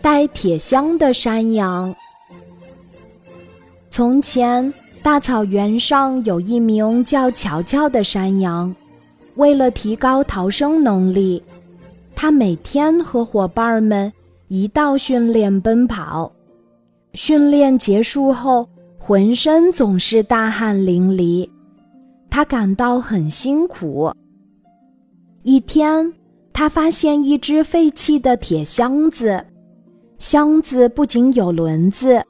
带铁箱的山羊。从前，大草原上有一名叫乔乔的山羊，为了提高逃生能力，他每天和伙伴们一道训练奔跑。训练结束后，浑身总是大汗淋漓，他感到很辛苦。一天，他发现一只废弃的铁箱子，箱子不仅有轮子，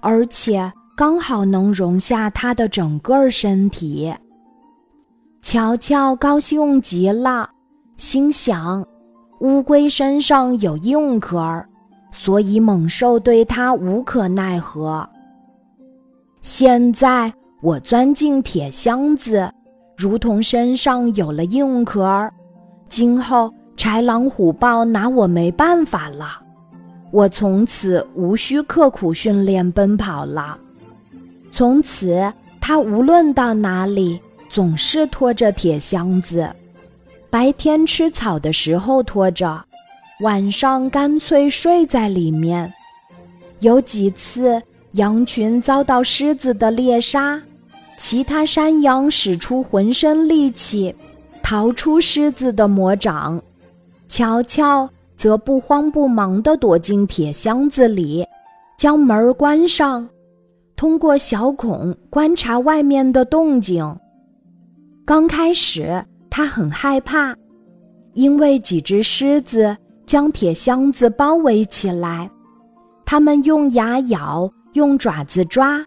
而且刚好能容下它的整个身体。乔乔高兴极了，心想：乌龟身上有硬壳，所以猛兽对它无可奈何。现在我钻进铁箱子，如同身上有了硬壳。今后豺狼虎豹拿我没办法了，我从此无需刻苦训练奔跑了。从此，他无论到哪里，总是拖着铁箱子，白天吃草的时候拖着，晚上干脆睡在里面。有几次，羊群遭到狮子的猎杀，其他山羊使出浑身力气。逃出狮子的魔掌，乔乔则不慌不忙地躲进铁箱子里，将门关上，通过小孔观察外面的动静。刚开始他很害怕，因为几只狮子将铁箱子包围起来，它们用牙咬，用爪子抓，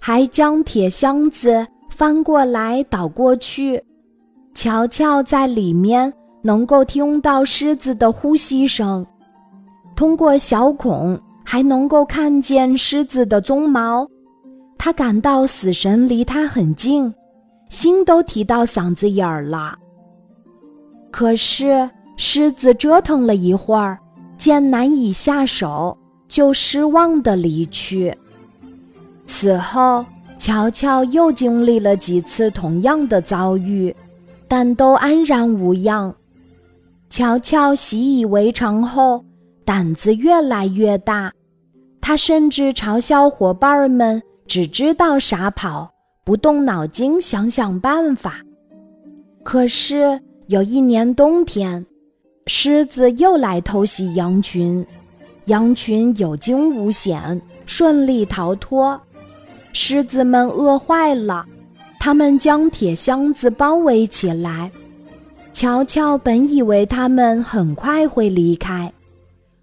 还将铁箱子翻过来倒过去。乔乔在里面能够听到狮子的呼吸声，通过小孔还能够看见狮子的鬃毛。他感到死神离他很近，心都提到嗓子眼儿了。可是狮子折腾了一会儿，见难以下手，就失望的离去。此后，乔乔又经历了几次同样的遭遇。但都安然无恙。乔乔习以为常后，胆子越来越大。他甚至嘲笑伙伴们只知道傻跑，不动脑筋想想办法。可是有一年冬天，狮子又来偷袭羊群，羊群有惊无险，顺利逃脱。狮子们饿坏了。他们将铁箱子包围起来。乔乔本以为他们很快会离开，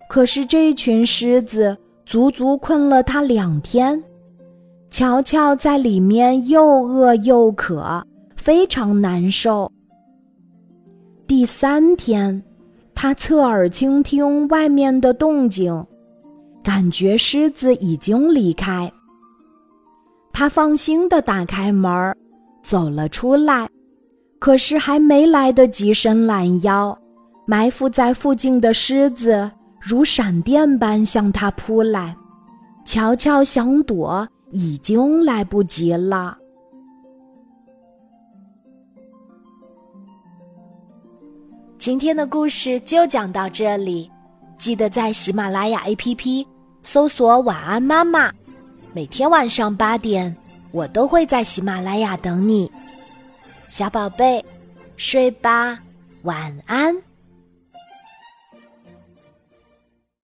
可是这群狮子足足困了他两天。乔乔在里面又饿又渴，非常难受。第三天，他侧耳倾听外面的动静，感觉狮子已经离开。他放心的打开门。走了出来，可是还没来得及伸懒腰，埋伏在附近的狮子如闪电般向他扑来。乔乔想躲，已经来不及了。今天的故事就讲到这里，记得在喜马拉雅 APP 搜索“晚安妈妈”，每天晚上八点。我都会在喜马拉雅等你，小宝贝，睡吧，晚安。